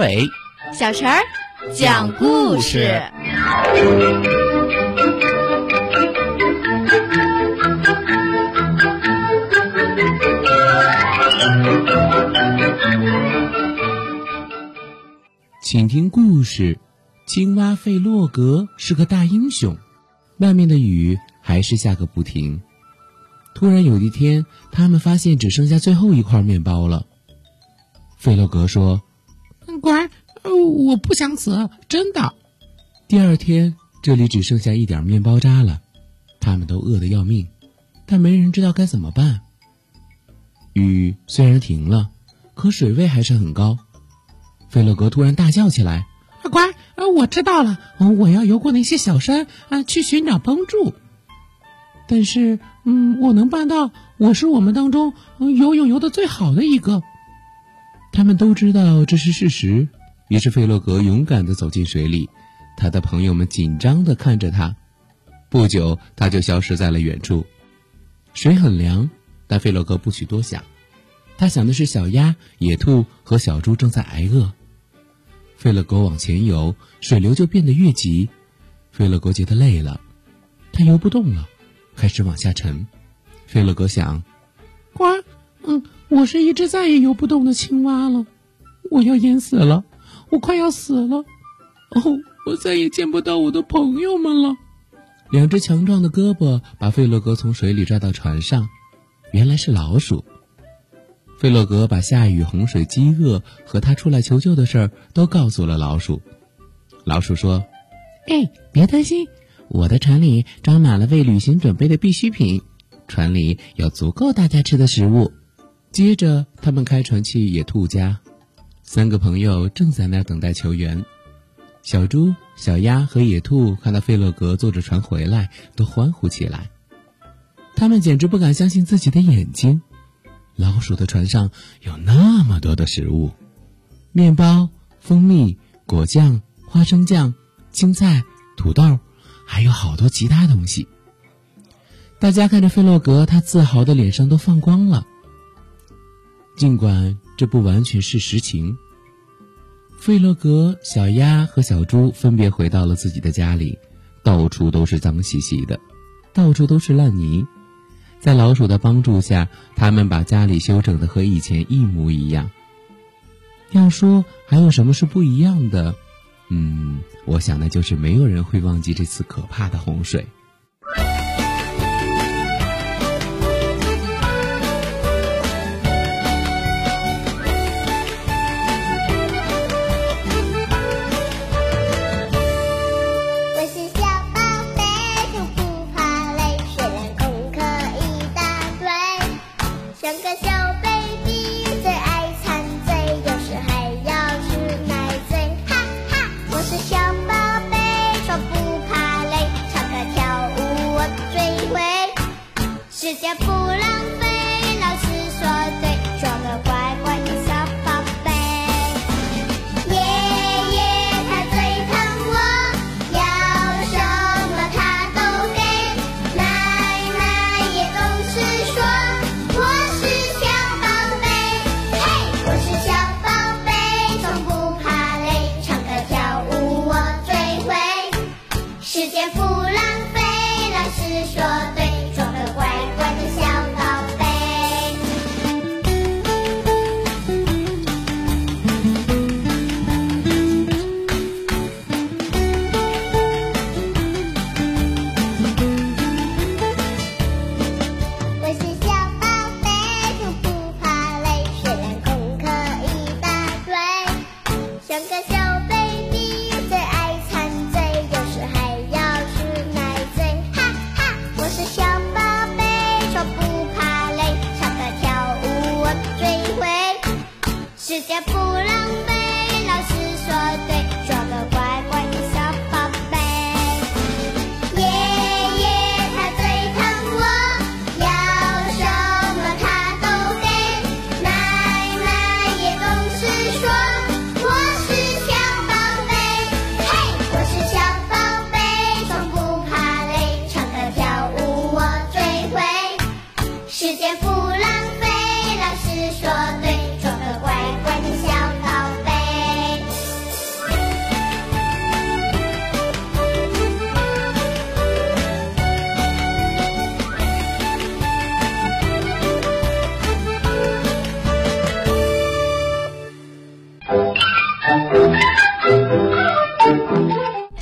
伟、小陈儿讲故事。请听故事：青蛙费洛格是个大英雄。外面的雨还是下个不停。突然有一天，他们发现只剩下最后一块面包了。费洛格说：“乖，我不想死，真的。”第二天，这里只剩下一点面包渣了，他们都饿得要命，但没人知道该怎么办。雨虽然停了，可水位还是很高。费洛格突然大叫起来：“啊乖，我知道了，我要游过那些小山啊，去寻找帮助。但是，嗯，我能办到，我是我们当中游泳游的最好的一个。”他们都知道这是事实，于是费洛格勇敢地走进水里，他的朋友们紧张地看着他。不久，他就消失在了远处。水很凉，但费洛格不许多想，他想的是小鸭、野兔和小猪正在挨饿。费勒格往前游，水流就变得越急。费勒格觉得累了，他游不动了，开始往下沉。费勒格想：“呱，嗯，我是一只再也游不动的青蛙了，我要淹死了，我快要死了。哦，我再也见不到我的朋友们了。”两只强壮的胳膊把费洛格从水里拽到船上，原来是老鼠。费洛格把下雨、洪水、饥饿和他出来求救的事儿都告诉了老鼠。老鼠说：“哎，别担心，我的船里装满了为旅行准备的必需品，船里有足够大家吃的食物。”接着，他们开船去野兔家。三个朋友正在那儿等待求援。小猪、小鸭和野兔看到费洛格坐着船回来，都欢呼起来。他们简直不敢相信自己的眼睛。老鼠的船上有那么多的食物：面包、蜂蜜、果酱、花生酱、青菜、土豆，还有好多其他东西。大家看着费洛格，他自豪的脸上都放光了。尽管这不完全是实情，费洛格、小鸭和小猪分别回到了自己的家里，到处都是脏兮兮的，到处都是烂泥。在老鼠的帮助下，他们把家里修整的和以前一模一样。要说还有什么是不一样的，嗯，我想那就是没有人会忘记这次可怕的洪水。